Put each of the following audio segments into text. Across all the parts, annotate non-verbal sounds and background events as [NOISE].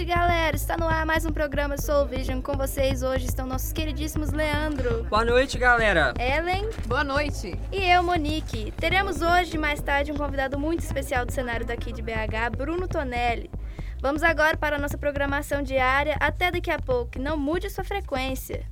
Boa noite, galera. Está no ar mais um programa Soul Vision. Com vocês hoje estão nossos queridíssimos Leandro, Boa noite, galera. Ellen Boa noite. e eu, Monique. Teremos hoje, mais tarde, um convidado muito especial do cenário daqui de BH, Bruno Tonelli. Vamos agora para a nossa programação diária. Até daqui a pouco. Não mude a sua frequência.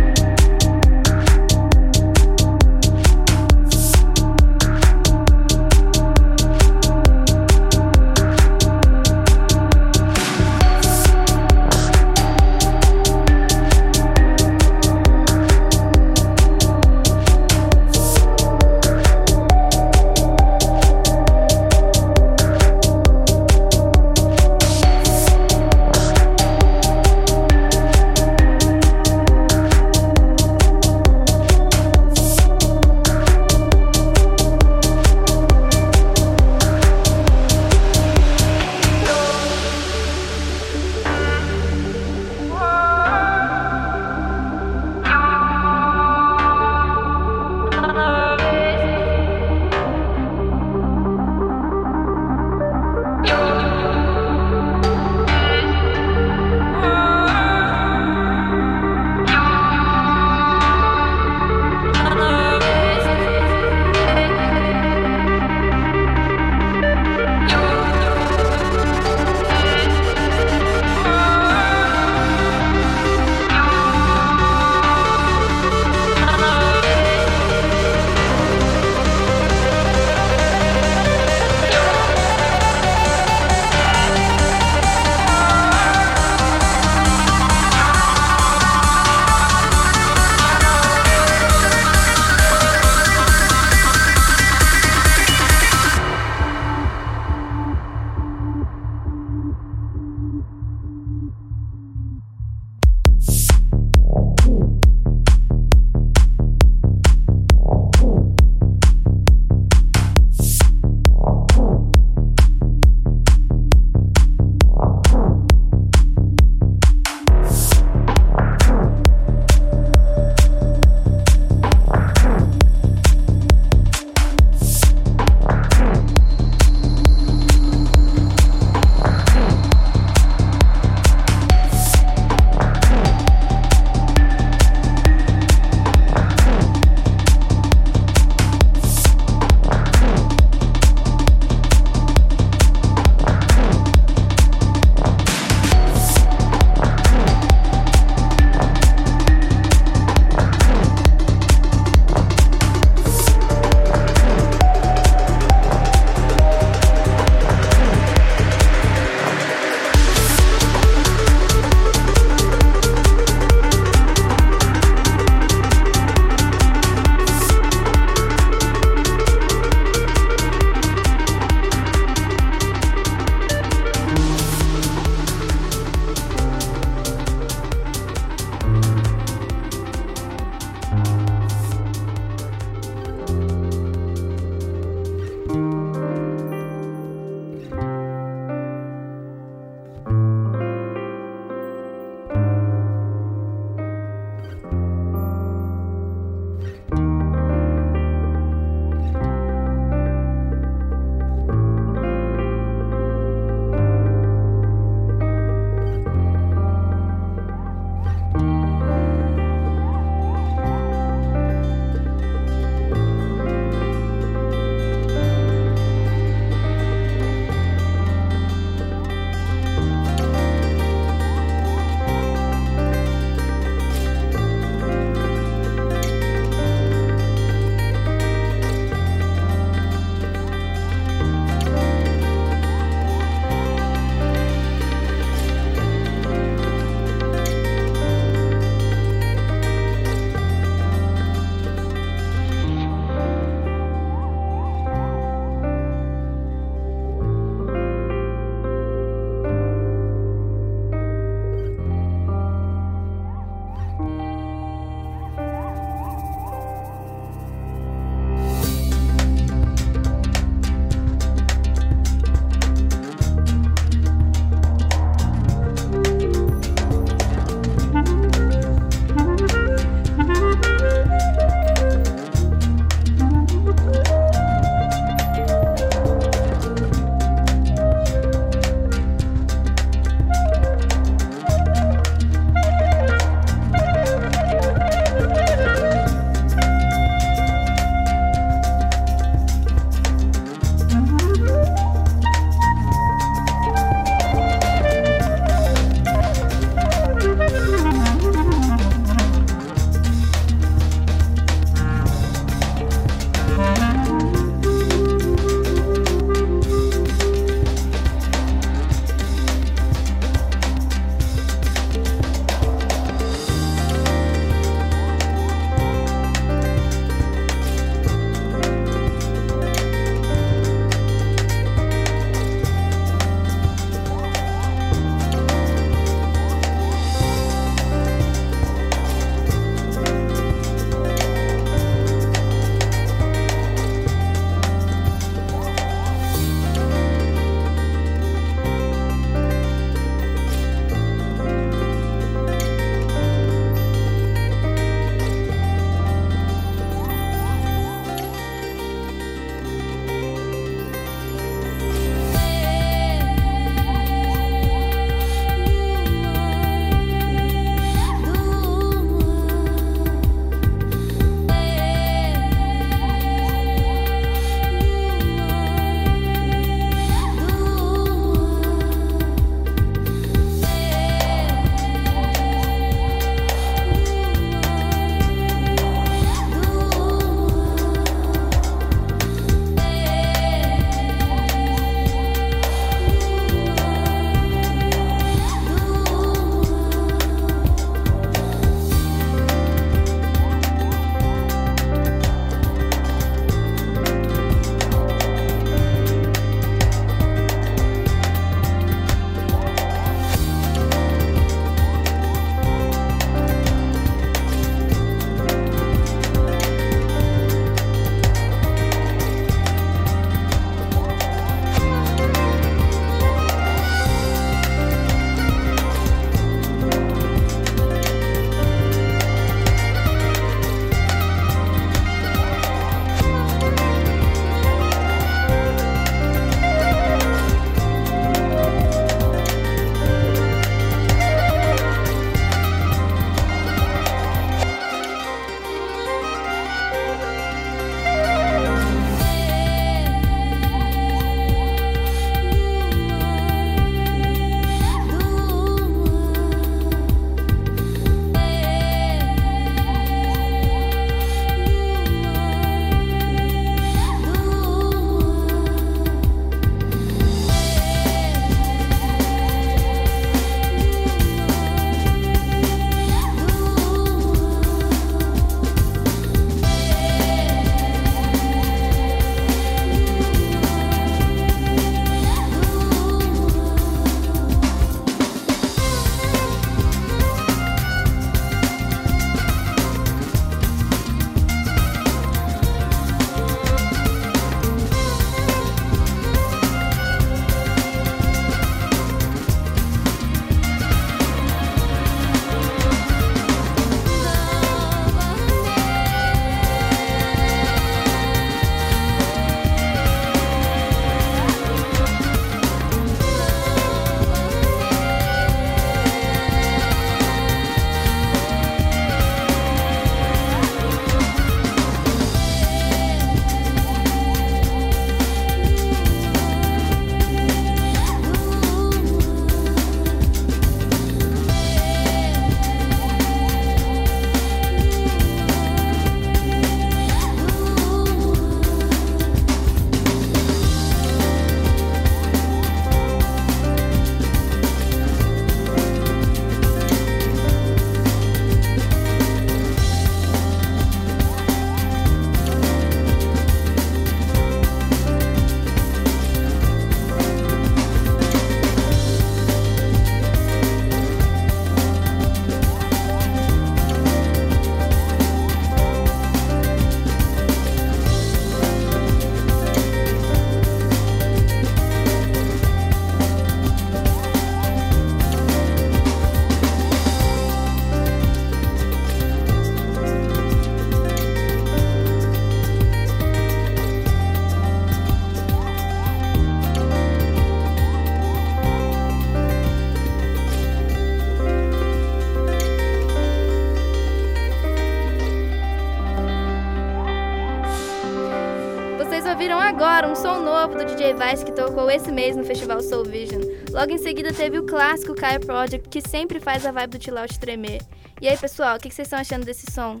Que tocou esse mês no Festival Soul Vision. Logo em seguida teve o clássico Kyle Project, que sempre faz a vibe do chill out tremer. E aí, pessoal, o que vocês estão achando desse som?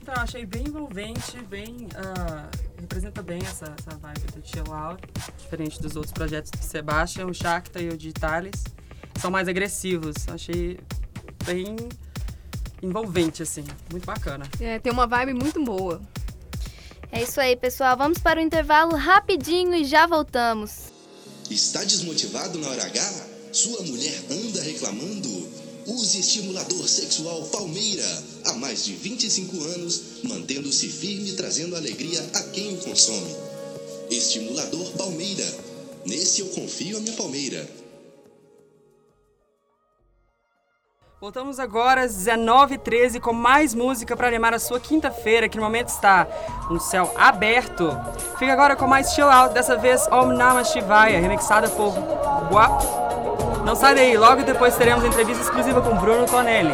Então, eu achei bem envolvente, bem. Uh, representa bem essa, essa vibe do chill out, diferente dos outros projetos do Sebastian, o Shakta e o Digitalis. São mais agressivos. Achei bem envolvente, assim. Muito bacana. É, tem uma vibe muito boa. É isso aí, pessoal. Vamos para o intervalo rapidinho e já voltamos. Está desmotivado na hora H? Sua mulher anda reclamando? Use estimulador sexual Palmeira. Há mais de 25 anos, mantendo-se firme e trazendo alegria a quem o consome. Estimulador Palmeira. Nesse eu confio a minha palmeira. Voltamos agora às 19h13 com mais música para animar a sua quinta-feira, que no momento está um céu aberto. Fica agora com mais chill out, dessa vez Om Namah Shivaya, remixada por Guap. Não sai daí, logo depois teremos entrevista exclusiva com Bruno Tonelli.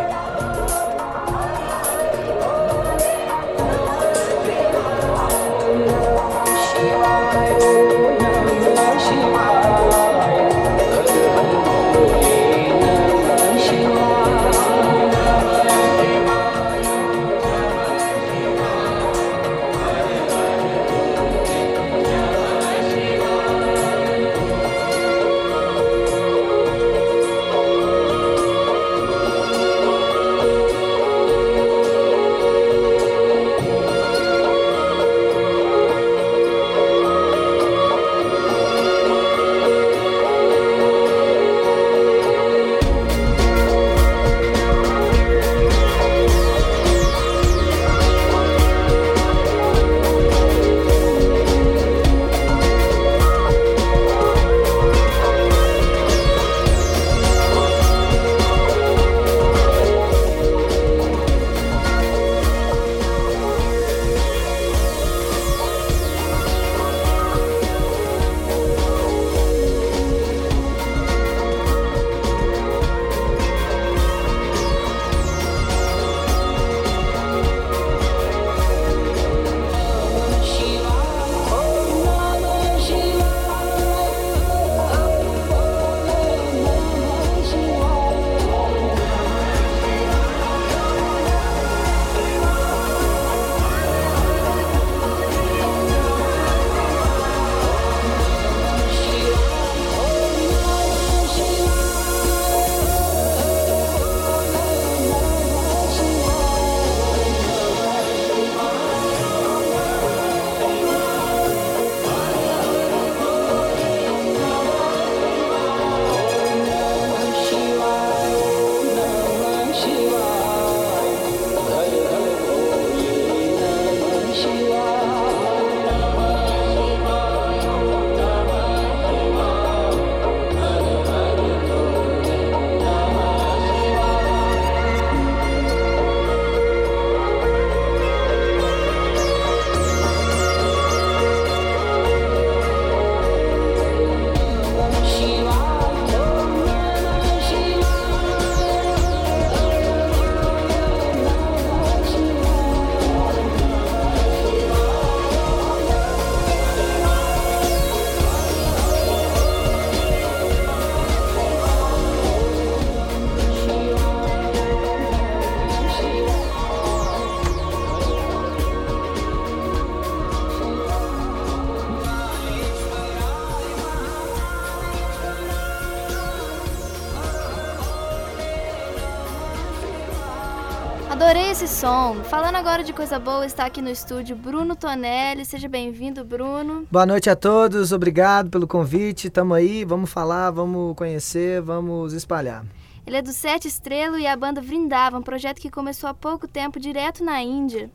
Falando agora de coisa boa, está aqui no estúdio Bruno Tonelli. Seja bem-vindo, Bruno. Boa noite a todos, obrigado pelo convite. Tamo aí, vamos falar, vamos conhecer, vamos espalhar. Ele é do Sete Estrelo e a banda Vrindava, um projeto que começou há pouco tempo direto na Índia.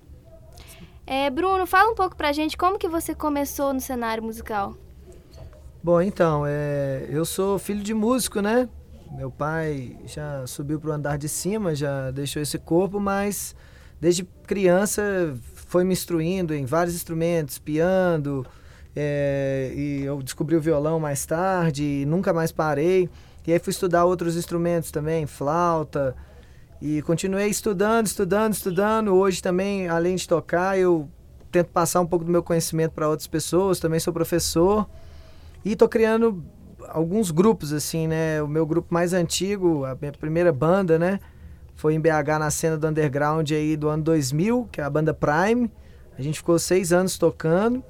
É, Bruno, fala um pouco pra gente como que você começou no cenário musical. Bom, então, é, eu sou filho de músico, né? Meu pai já subiu para o andar de cima, já deixou esse corpo, mas desde criança foi me instruindo em vários instrumentos, piano, é, e eu descobri o violão mais tarde, e nunca mais parei. E aí fui estudar outros instrumentos também, flauta, e continuei estudando, estudando, estudando. Hoje também, além de tocar, eu tento passar um pouco do meu conhecimento para outras pessoas, também sou professor e estou criando alguns grupos assim, né? O meu grupo mais antigo, a minha primeira banda, né, foi em BH na cena do underground aí do ano 2000, que é a banda Prime. A gente ficou seis anos tocando.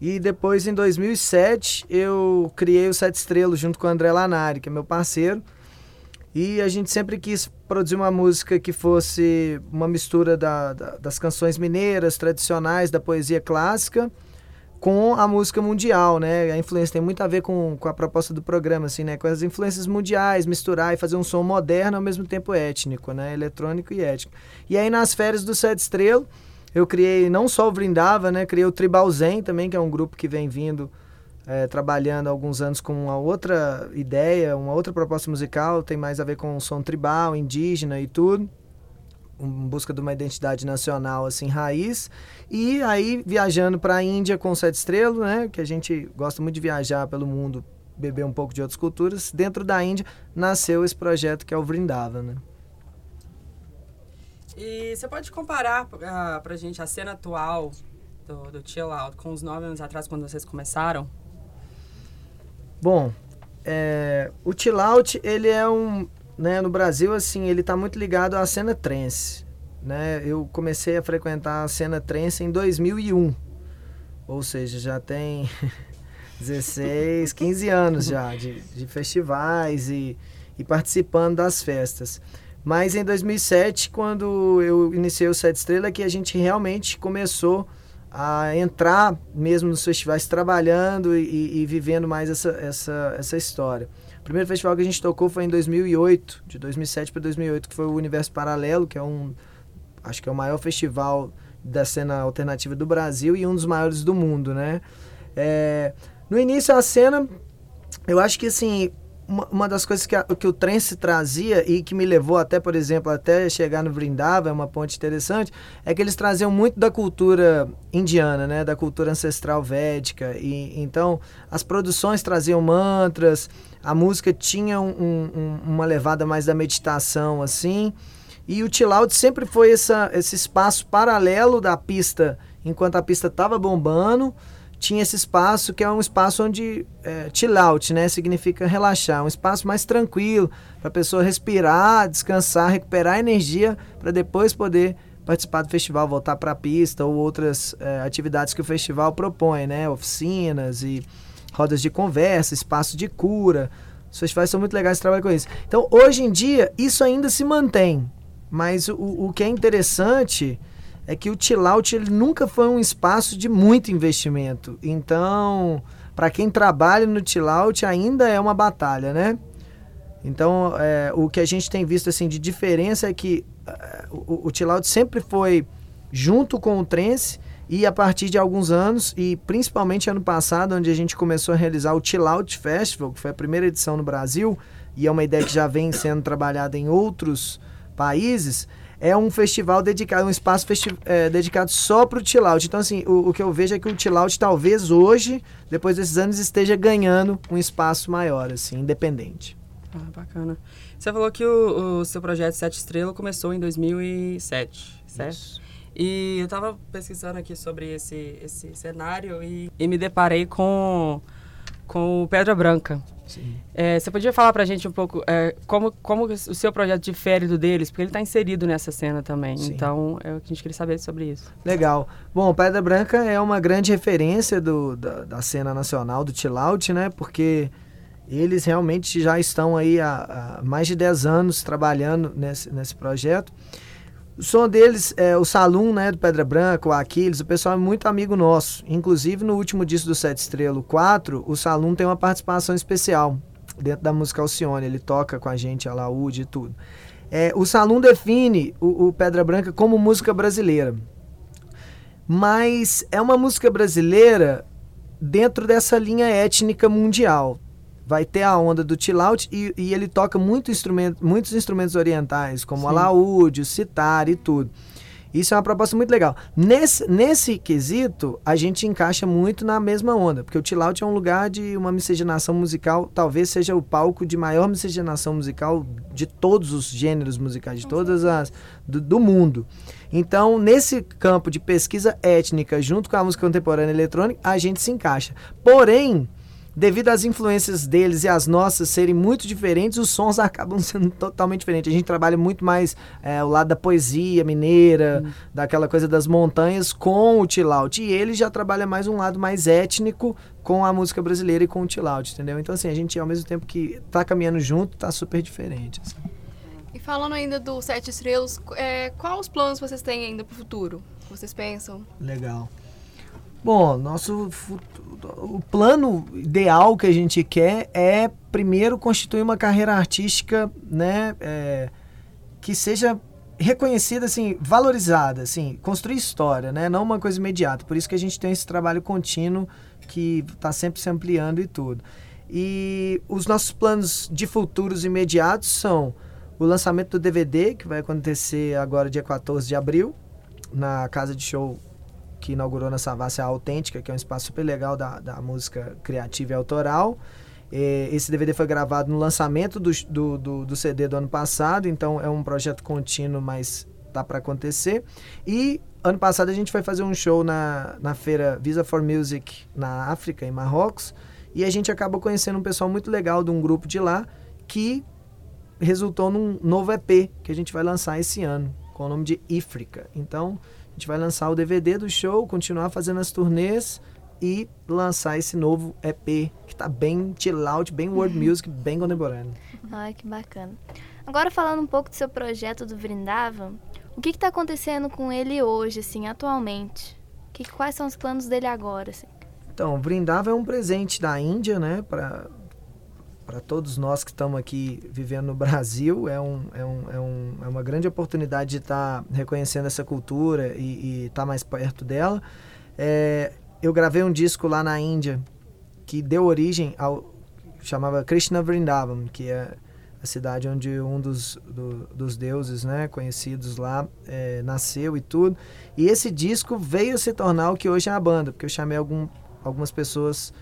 E depois, em 2007, eu criei o Sete Estrelas junto com o André Lanari, que é meu parceiro. E a gente sempre quis produzir uma música que fosse uma mistura da, da, das canções mineiras, tradicionais, da poesia clássica, com a música mundial, né? A influência tem muito a ver com, com a proposta do programa, assim, né? Com as influências mundiais, misturar e fazer um som moderno ao mesmo tempo étnico, né? Eletrônico e étnico. E aí, nas férias do Sete Estrelas, eu criei não só o Vrindava, né? Criei o Tribal Zen também, que é um grupo que vem vindo é, trabalhando há alguns anos com uma outra ideia, uma outra proposta musical, tem mais a ver com o som tribal, indígena e tudo em busca de uma identidade nacional assim raiz e aí viajando para a Índia com sete estrelas né que a gente gosta muito de viajar pelo mundo beber um pouco de outras culturas dentro da Índia nasceu esse projeto que é o Vrindavan né? e você pode comparar uh, ah, para gente a cena atual do, do Chill Out com os nove anos atrás quando vocês começaram bom é, o Chill Out ele é um né, no Brasil, assim, ele está muito ligado à cena trance. Né? Eu comecei a frequentar a cena trance em 2001. Ou seja, já tem [LAUGHS] 16, 15 anos já de, de festivais e, e participando das festas. Mas em 2007, quando eu iniciei o Sete Estrela, que a gente realmente começou a entrar mesmo nos festivais, trabalhando e, e vivendo mais essa, essa, essa história. O primeiro festival que a gente tocou foi em 2008, de 2007 para 2008, que foi o Universo Paralelo, que é um, acho que é o maior festival da cena alternativa do Brasil e um dos maiores do mundo, né? É, no início a cena, eu acho que assim, uma, uma das coisas que, a, que o trance trazia e que me levou até, por exemplo, até chegar no Vrindava, é uma ponte interessante, é que eles traziam muito da cultura indiana, né, da cultura ancestral védica. E então as produções traziam mantras, a música tinha um, um, uma levada mais da meditação, assim. E o chill out sempre foi essa, esse espaço paralelo da pista, enquanto a pista estava bombando tinha esse espaço que é um espaço onde é, chill out, né? Significa relaxar, um espaço mais tranquilo para a pessoa respirar, descansar, recuperar energia para depois poder participar do festival, voltar para a pista ou outras é, atividades que o festival propõe, né? Oficinas e rodas de conversa, espaço de cura. Os festivais são muito legais, trabalhar com isso. Então, hoje em dia, isso ainda se mantém. Mas o, o que é interessante é que o Tillout ele nunca foi um espaço de muito investimento. Então, para quem trabalha no Tillout ainda é uma batalha, né? Então, é, o que a gente tem visto assim de diferença é que é, o, o Tillout sempre foi junto com o Trance e a partir de alguns anos, e principalmente ano passado, onde a gente começou a realizar o Tillout Festival, que foi a primeira edição no Brasil, e é uma ideia que já vem sendo trabalhada em outros países, é um festival dedicado, um espaço é, dedicado só para o chill out. Então, assim, o, o, que eu vejo é que o chill out talvez hoje, depois desses anos, esteja ganhando um espaço maior, assim, independente. Ah, bacana. Você falou que o, o seu projeto Sete Estrelas começou em 2007, certo? Isso. E eu estava pesquisando aqui sobre esse, esse cenário e, e me deparei com, com o Pedra Branca. É, você podia falar para a gente um pouco é, como, como o seu projeto difere do deles? Porque ele está inserido nessa cena também. Sim. Então, é o que a gente queria saber sobre isso. Legal. Bom, Pedra Branca é uma grande referência do, da, da cena nacional do chill out, né? Porque eles realmente já estão aí há, há mais de 10 anos trabalhando nesse, nesse projeto. O som deles, é, o Salum, né, do Pedra Branca, o Aquiles, o pessoal é muito amigo nosso. Inclusive, no último disco do Sete Estrela, 4, o Salum tem uma participação especial dentro da música Alcione. Ele toca com a gente, a laúde e tudo. É, o Salum define o, o Pedra Branca como música brasileira. Mas é uma música brasileira dentro dessa linha étnica mundial vai ter a onda do chill out e, e ele toca muito instrumento, muitos instrumentos orientais, como Sim. alaúde, o sitar e tudo. Isso é uma proposta muito legal. Nesse, nesse quesito, a gente encaixa muito na mesma onda, porque o Tilaut é um lugar de uma miscigenação musical, talvez seja o palco de maior miscigenação musical de todos os gêneros musicais, de todas as. do, do mundo. Então, nesse campo de pesquisa étnica, junto com a música contemporânea eletrônica, a gente se encaixa. Porém, devido às influências deles e as nossas serem muito diferentes, os sons [LAUGHS] acabam sendo totalmente diferentes. A gente trabalha muito mais é, o lado da poesia mineira, hum. daquela coisa das montanhas com o Tilaut. E ele já trabalha mais um lado mais étnico com a música brasileira e com o Tilaut, entendeu? Então, assim, a gente, ao mesmo tempo que tá caminhando junto, tá super diferente. Assim. E falando ainda do Sete Estrelas, é, quais os planos vocês têm ainda para o futuro? Vocês pensam? Legal. Bom, nosso o plano ideal que a gente quer é primeiro constituir uma carreira artística, né, é, que seja reconhecida, assim, valorizada, assim, construir história, né, não uma coisa imediata. Por isso que a gente tem esse trabalho contínuo que está sempre se ampliando e tudo. E os nossos planos de futuros imediatos são o lançamento do DVD, que vai acontecer agora dia 14 de abril, na casa de show que inaugurou na Savassi a Autêntica, que é um espaço super legal da, da música criativa e autoral. esse DVD foi gravado no lançamento do, do, do, do, CD do ano passado, então é um projeto contínuo, mas tá para acontecer. E ano passado a gente foi fazer um show na, na feira Visa for Music na África, em Marrocos, e a gente acabou conhecendo um pessoal muito legal de um grupo de lá que resultou num novo EP que a gente vai lançar esse ano, com o nome de Ifrica. Então, gente vai lançar o DVD do show, continuar fazendo as turnês e lançar esse novo EP que tá bem chill out, bem world [LAUGHS] music, bem contemporâneo. Ai, que bacana. Agora falando um pouco do seu projeto do Vrindavan, o que está acontecendo com ele hoje, assim, atualmente? Que, quais são os planos dele agora, assim? Então, o Vrindavan é um presente da Índia, né, para para todos nós que estamos aqui vivendo no Brasil, é, um, é, um, é, um, é uma grande oportunidade de estar tá reconhecendo essa cultura e estar tá mais perto dela. É, eu gravei um disco lá na Índia que deu origem ao chamava Krishna Vrindavan, que é a cidade onde um dos, do, dos deuses né, conhecidos lá é, nasceu e tudo. E esse disco veio se tornar o que hoje é a banda, porque eu chamei algum, algumas pessoas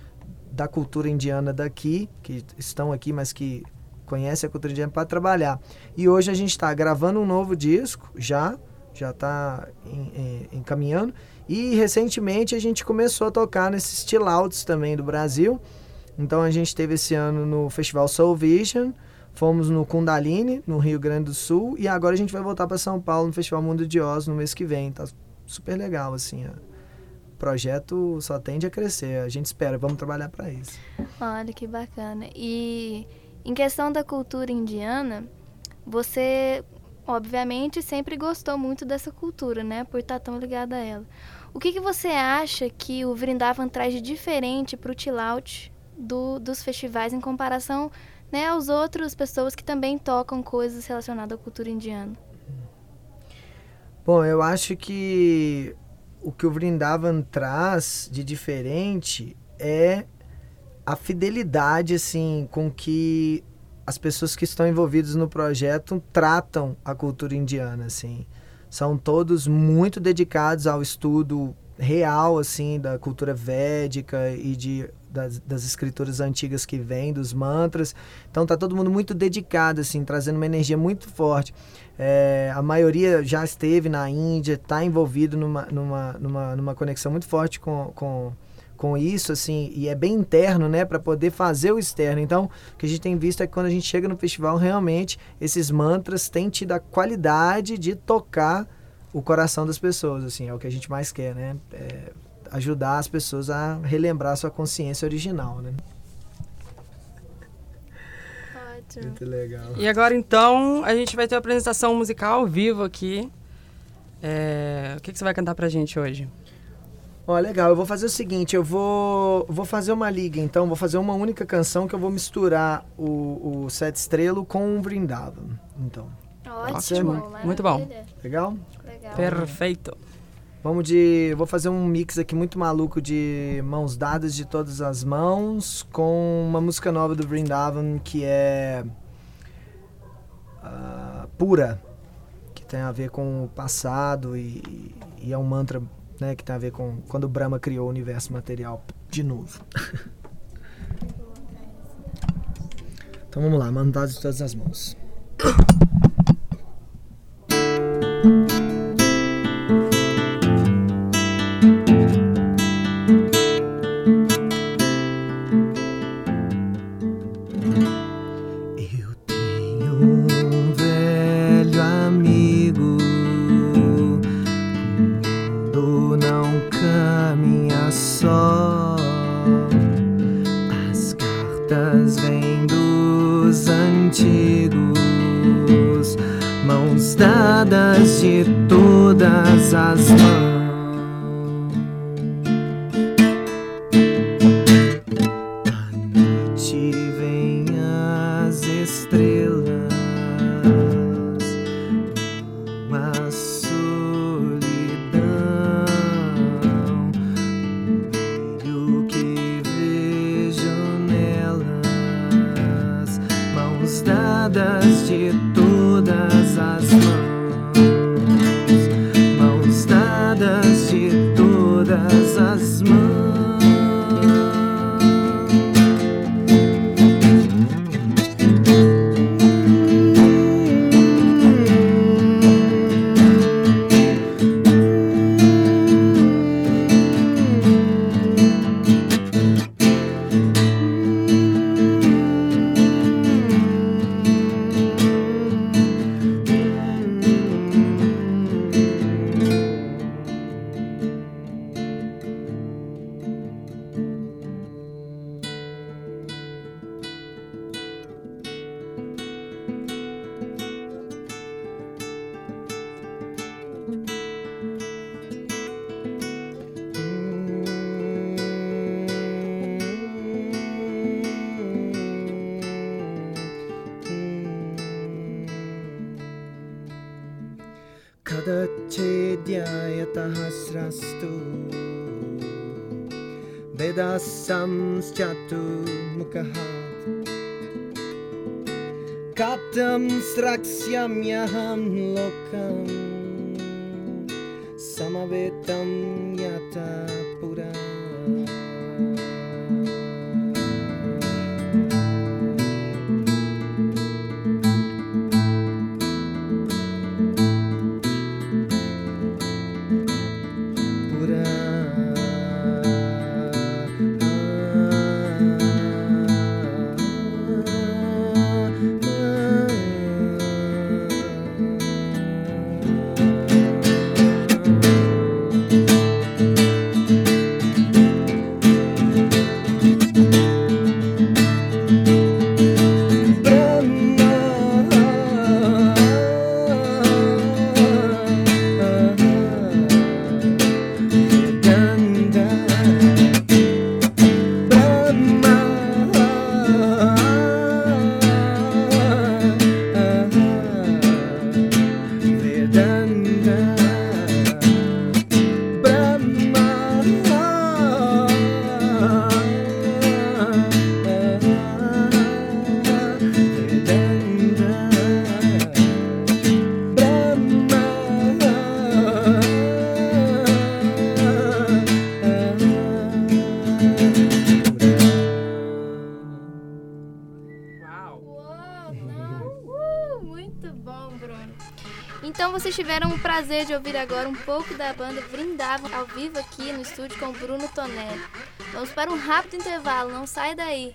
da cultura indiana daqui, que estão aqui, mas que conhecem a cultura indiana para trabalhar. E hoje a gente está gravando um novo disco, já, já está encaminhando. E recentemente a gente começou a tocar nesses chill também do Brasil. Então a gente teve esse ano no Festival Soul Vision, fomos no Kundalini, no Rio Grande do Sul, e agora a gente vai voltar para São Paulo no Festival Mundo de Oz no mês que vem. Tá super legal, assim, projeto só tende a crescer. A gente espera, vamos trabalhar para isso. Olha que bacana. E em questão da cultura indiana, você obviamente sempre gostou muito dessa cultura, né? Por estar tão ligada a ela. O que, que você acha que o Vrindavan traz de diferente para o Tilaut do, dos festivais em comparação né, aos outras pessoas que também tocam coisas relacionadas à cultura indiana? Bom, eu acho que o que o Vrindavan traz de diferente é a fidelidade assim com que as pessoas que estão envolvidas no projeto tratam a cultura indiana assim. São todos muito dedicados ao estudo real assim da cultura védica e de das, das escrituras antigas que vêm dos mantras. Então tá todo mundo muito dedicado assim trazendo uma energia muito forte é, a maioria já esteve na Índia, está envolvido numa, numa, numa, numa conexão muito forte com, com, com isso, assim, e é bem interno, né, para poder fazer o externo. Então, o que a gente tem visto é que quando a gente chega no festival, realmente, esses mantras têm tido a qualidade de tocar o coração das pessoas, assim, é o que a gente mais quer, né, é ajudar as pessoas a relembrar a sua consciência original, né. Muito legal. E agora então a gente vai ter uma apresentação musical ao vivo aqui. É... O que, que você vai cantar pra gente hoje? Ó, oh, legal. Eu vou fazer o seguinte, eu vou, vou fazer uma liga, então. Vou fazer uma única canção que eu vou misturar o, o Sete Estrelo com o Vrindavan. Então. Ótimo. Muito bom. Legal? Legal. Perfeito. Vamos de. Vou fazer um mix aqui muito maluco de mãos dadas de todas as mãos com uma música nova do Vrindavan que é. Uh, pura. Que tem a ver com o passado e, e é um mantra né, que tem a ver com quando Brahma criou o universo material de novo. [LAUGHS] então vamos lá, mandados de todas as mãos. Antigos, mãos dadas de todas as mãos. कदचिद्यायतः वेदसंश्चतु मुखः कथं स्रक्ष्याम्यहं लोकम् समवेतं यथा de ouvir agora um pouco da banda Vrindavan ao vivo aqui no estúdio com Bruno Tonelli. Vamos para um rápido intervalo, não sai daí.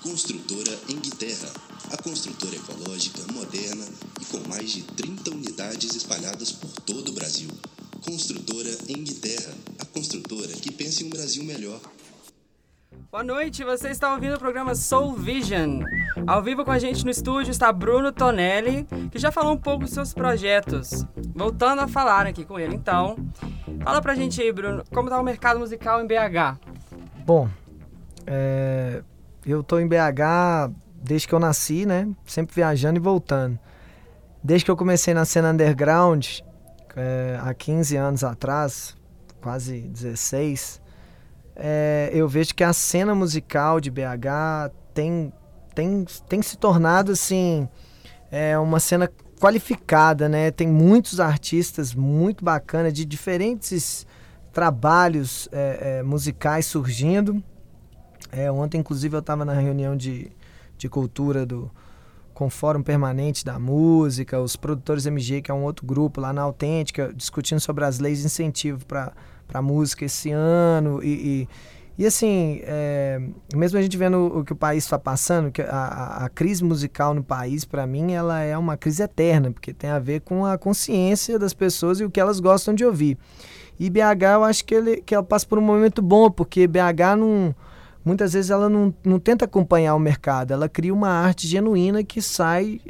Construtora Engterra, a construtora ecológica, moderna e com mais de 30 unidades espalhadas por todo o Brasil. Construtora Engterra, a construtora que pensa em um Brasil melhor. Boa noite, você está ouvindo o programa Soul Vision. Ao vivo com a gente no estúdio está Bruno Tonelli, que já falou um pouco dos seus projetos. Voltando a falar aqui com ele, então, fala pra gente aí, Bruno, como tá o mercado musical em BH? Bom, é, eu tô em BH desde que eu nasci, né? Sempre viajando e voltando. Desde que eu comecei na cena underground, é, há 15 anos atrás, quase 16, é, eu vejo que a cena musical de BH tem, tem, tem se tornado, assim, é, uma cena qualificada, né? Tem muitos artistas muito bacanas de diferentes trabalhos é, é, musicais surgindo. É, ontem, inclusive, eu estava na reunião de, de cultura do com o Fórum Permanente da Música, os produtores MG, que é um outro grupo lá na Autêntica, discutindo sobre as leis de incentivo para a música esse ano. E, e, e assim, é, mesmo a gente vendo o que o país está passando, que a, a, crise musical no país, para mim, ela é uma crise eterna, porque tem a ver com a consciência das pessoas e o que elas gostam de ouvir. E BH, eu acho que, ele, que ela passa por um momento bom, porque BH não muitas vezes ela não, não tenta acompanhar o mercado, ela cria uma arte genuína que sai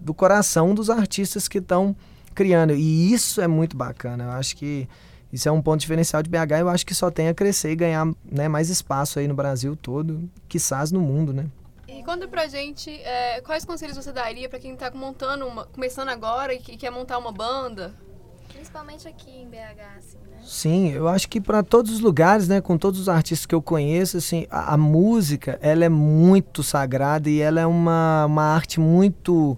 do coração dos artistas que estão criando. E isso é muito bacana. Eu acho que isso é um ponto diferencial de BH. Eu acho que só tem a crescer e ganhar né, mais espaço aí no Brasil todo, quizás no mundo, né? E conta pra gente é, quais conselhos você daria para quem tá montando uma, começando agora e que quer montar uma banda? Principalmente aqui em BH, assim, né? Sim, eu acho que para todos os lugares, né, com todos os artistas que eu conheço, assim, a, a, música, ela é muito sagrada e ela é uma, uma arte muito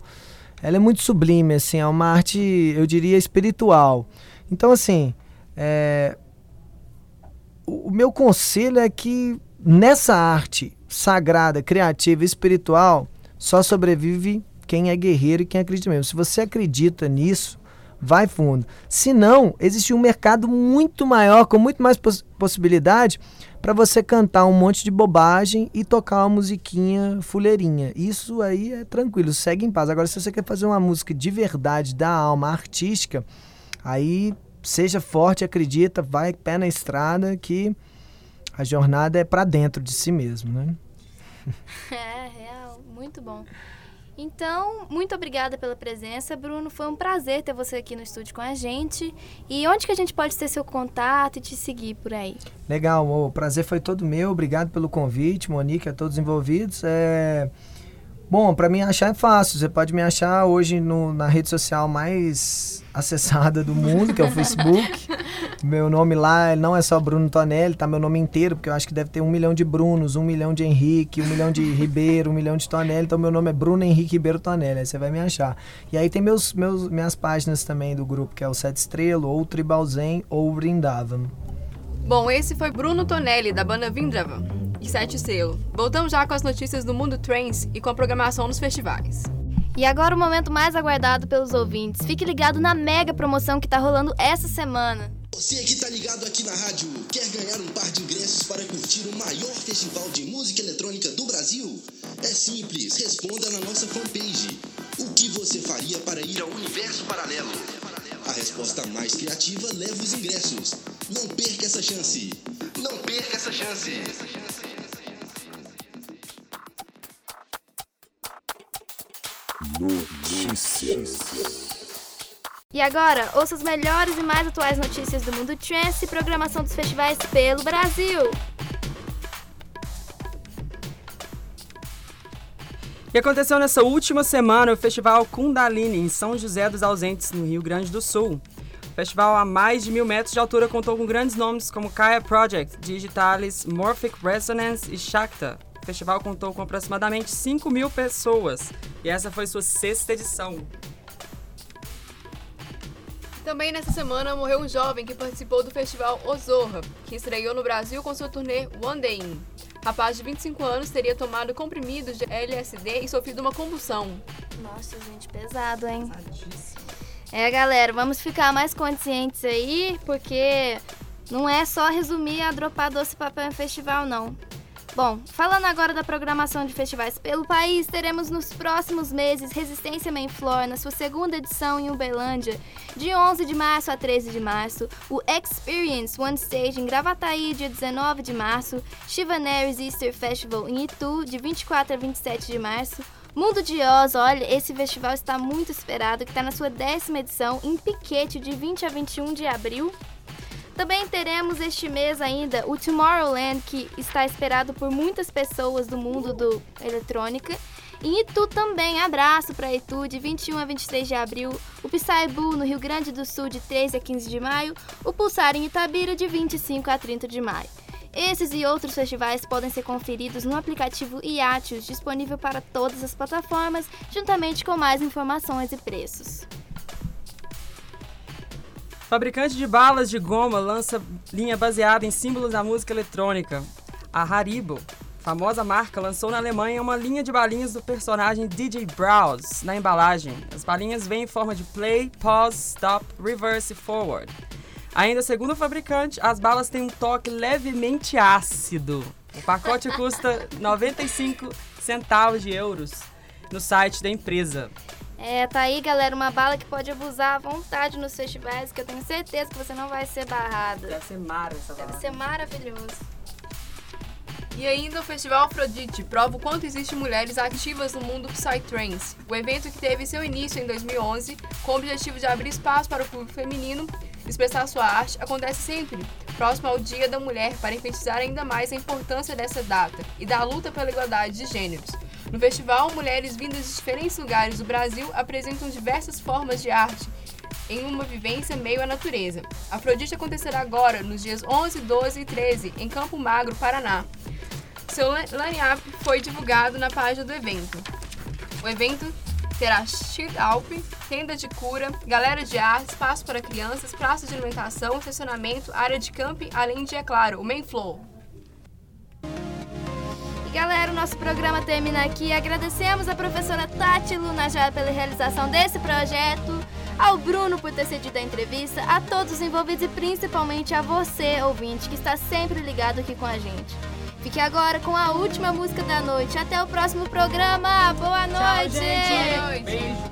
ela é muito sublime, assim, é uma arte, eu diria, espiritual. Então, assim, é, o, meu conselho é que nessa arte sagrada, criativa, espiritual, só sobrevive quem é guerreiro e quem acredita mesmo. Se você acredita nisso, vai fundo. Se não, existe um mercado muito maior, com muito mais poss possibilidade para você cantar um monte de bobagem e tocar uma musiquinha fuleirinha. Isso aí é tranquilo, segue em paz. Agora, se você quer fazer uma música de verdade, da alma artística, aí seja forte, acredita, vai pé na estrada que a jornada é para dentro de si mesmo, né? [LAUGHS] É, real, muito bom. Então, muito obrigada pela presença, Bruno. Foi um prazer ter você aqui no estúdio com a gente. E onde que a gente pode ter seu contato e te seguir por aí? Legal, o prazer foi todo meu. Obrigado pelo convite, Monique, a todos envolvidos. É... Bom, para me achar é fácil. Você pode me achar hoje no, na rede social mais acessada do mundo, que é o Facebook. [LAUGHS] meu nome lá não é só Bruno Tonelli, tá meu nome inteiro, porque eu acho que deve ter um milhão de Brunos, um milhão de Henrique, um milhão de Ribeiro, um milhão de Tonelli. Então meu nome é Bruno Henrique Ribeiro Tonelli, aí você vai me achar. E aí tem meus, meus, minhas páginas também do grupo, que é o Sete Estrelo, ou Tribalzen, ou Brindavan. Bom, esse foi Bruno Tonelli, da banda Vindravan e Sete Selo. Voltamos já com as notícias do mundo trance e com a programação nos festivais. E agora o momento mais aguardado pelos ouvintes. Fique ligado na mega promoção que tá rolando essa semana. Você que tá ligado aqui na rádio, quer ganhar um par de ingressos para curtir o maior festival de música eletrônica do Brasil? É simples, responda na nossa fanpage. O que você faria para ir ao universo paralelo? A resposta mais criativa leva os ingressos. Não perca essa chance. Não perca essa chance. Notícias. E agora, ouça as melhores e mais atuais notícias do mundo trance e programação dos festivais pelo Brasil. E aconteceu nessa última semana o Festival Kundalini em São José dos Ausentes, no Rio Grande do Sul. O festival a mais de mil metros de altura contou com grandes nomes como Kaya Project, Digitalis, Morphic Resonance e Shakta. O festival contou com aproximadamente 5 mil pessoas e essa foi sua sexta edição. Também nessa semana morreu um jovem que participou do festival Ozorra, que estreou no Brasil com sua turnê One Day In. Rapaz de 25 anos teria tomado comprimidos de LSD e sofrido uma convulsão. Nossa, gente, pesado, hein? É, galera, vamos ficar mais conscientes aí, porque não é só resumir a dropar doce papel em festival, não. Bom, falando agora da programação de festivais pelo país, teremos nos próximos meses Resistência Main Floor na sua segunda edição em Uberlândia, de 11 de março a 13 de março, o Experience One Stage em Gravataí, dia 19 de março, Chivaneres Easter Festival em Itu, de 24 a 27 de março, Mundo de Oz, olha, esse festival está muito esperado, que está na sua décima edição, em Piquete, de 20 a 21 de abril. Também teremos este mês ainda o Tomorrowland, que está esperado por muitas pessoas do mundo do eletrônica. Em Itu também, abraço para Itu, de 21 a 23 de abril, o Psybu no Rio Grande do Sul, de 13 a 15 de maio, o Pulsar em Itabira, de 25 a 30 de maio. Esses e outros festivais podem ser conferidos no aplicativo Iatius, disponível para todas as plataformas, juntamente com mais informações e preços. Fabricante de balas de goma lança linha baseada em símbolos da música eletrônica. A Haribo, famosa marca, lançou na Alemanha uma linha de balinhas do personagem DJ Browse na embalagem. As balinhas vêm em forma de play, pause, stop, reverse e forward. Ainda segundo o fabricante, as balas têm um toque levemente ácido. O pacote custa [LAUGHS] 95 centavos de euros no site da empresa. É, tá aí, galera, uma bala que pode abusar à vontade nos festivais, que eu tenho certeza que você não vai ser barrada. Deve ser mara essa bala. Deve ser maravilhoso. E ainda o Festival Afrodite prova o quanto existem mulheres ativas no mundo Psytrance. O evento que teve seu início em 2011, com o objetivo de abrir espaço para o público feminino expressar sua arte, acontece sempre próximo ao Dia da Mulher para enfatizar ainda mais a importância dessa data e da luta pela igualdade de gêneros. No festival, mulheres vindas de diferentes lugares do Brasil apresentam diversas formas de arte em uma vivência meio à natureza. Afrodite acontecerá agora, nos dias 11, 12 e 13, em Campo Magro, Paraná. Seu line-up foi divulgado na página do evento. O evento terá Sheet Alp, tenda de cura, galera de arte, espaço para crianças, praça de alimentação, estacionamento, área de camping, além de, é claro, o main floor galera, o nosso programa termina aqui. Agradecemos a professora Tati Lunajá pela realização desse projeto, ao Bruno por ter cedido a entrevista, a todos os envolvidos e principalmente a você, ouvinte, que está sempre ligado aqui com a gente. Fique agora com a última música da noite. Até o próximo programa. Boa noite. Tchau, gente. Boa noite. Beijo.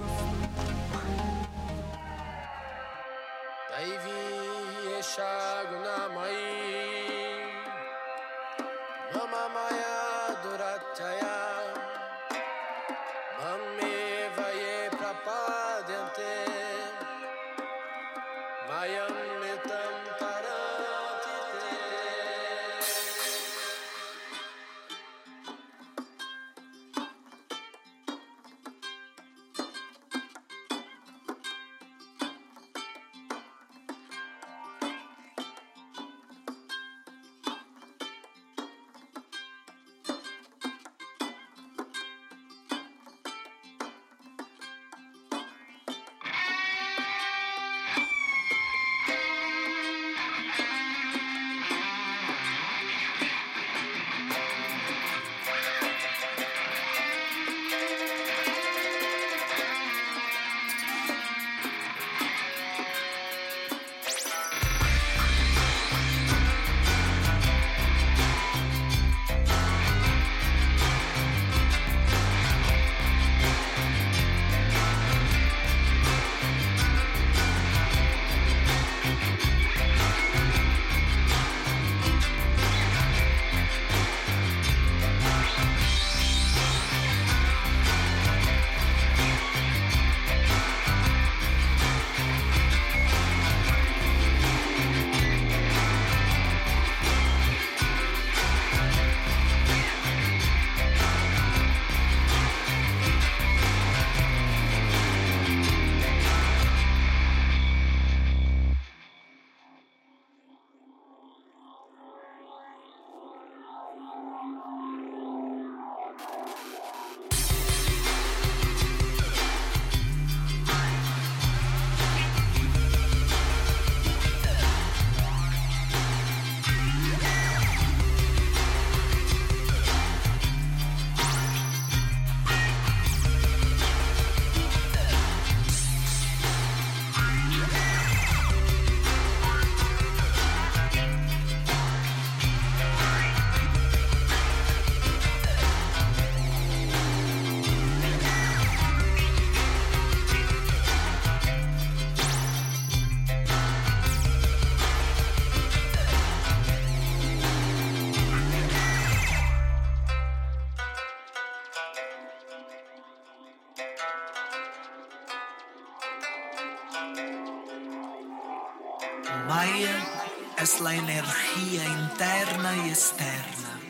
Es la energía interna y externa.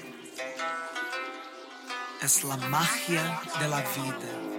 Es la magia de la vida.